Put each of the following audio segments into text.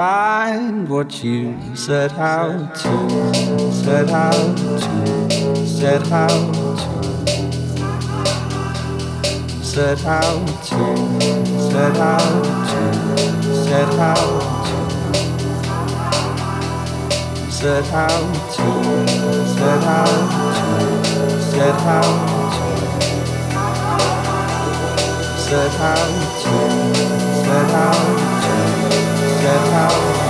find what you said how to, said how to, said how to, said how to, said how to, said how to, said how to, said how to, said how to, how to, said how their town.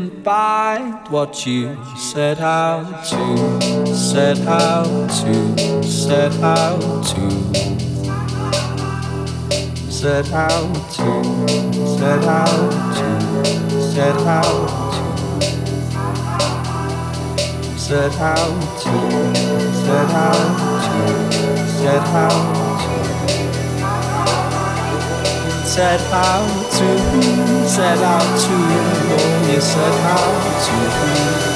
find what you said how to, said how to, said how to, said how to, said how to, said how to, said how to, said how to, said how to. Said how to, said how to, when you said out to be.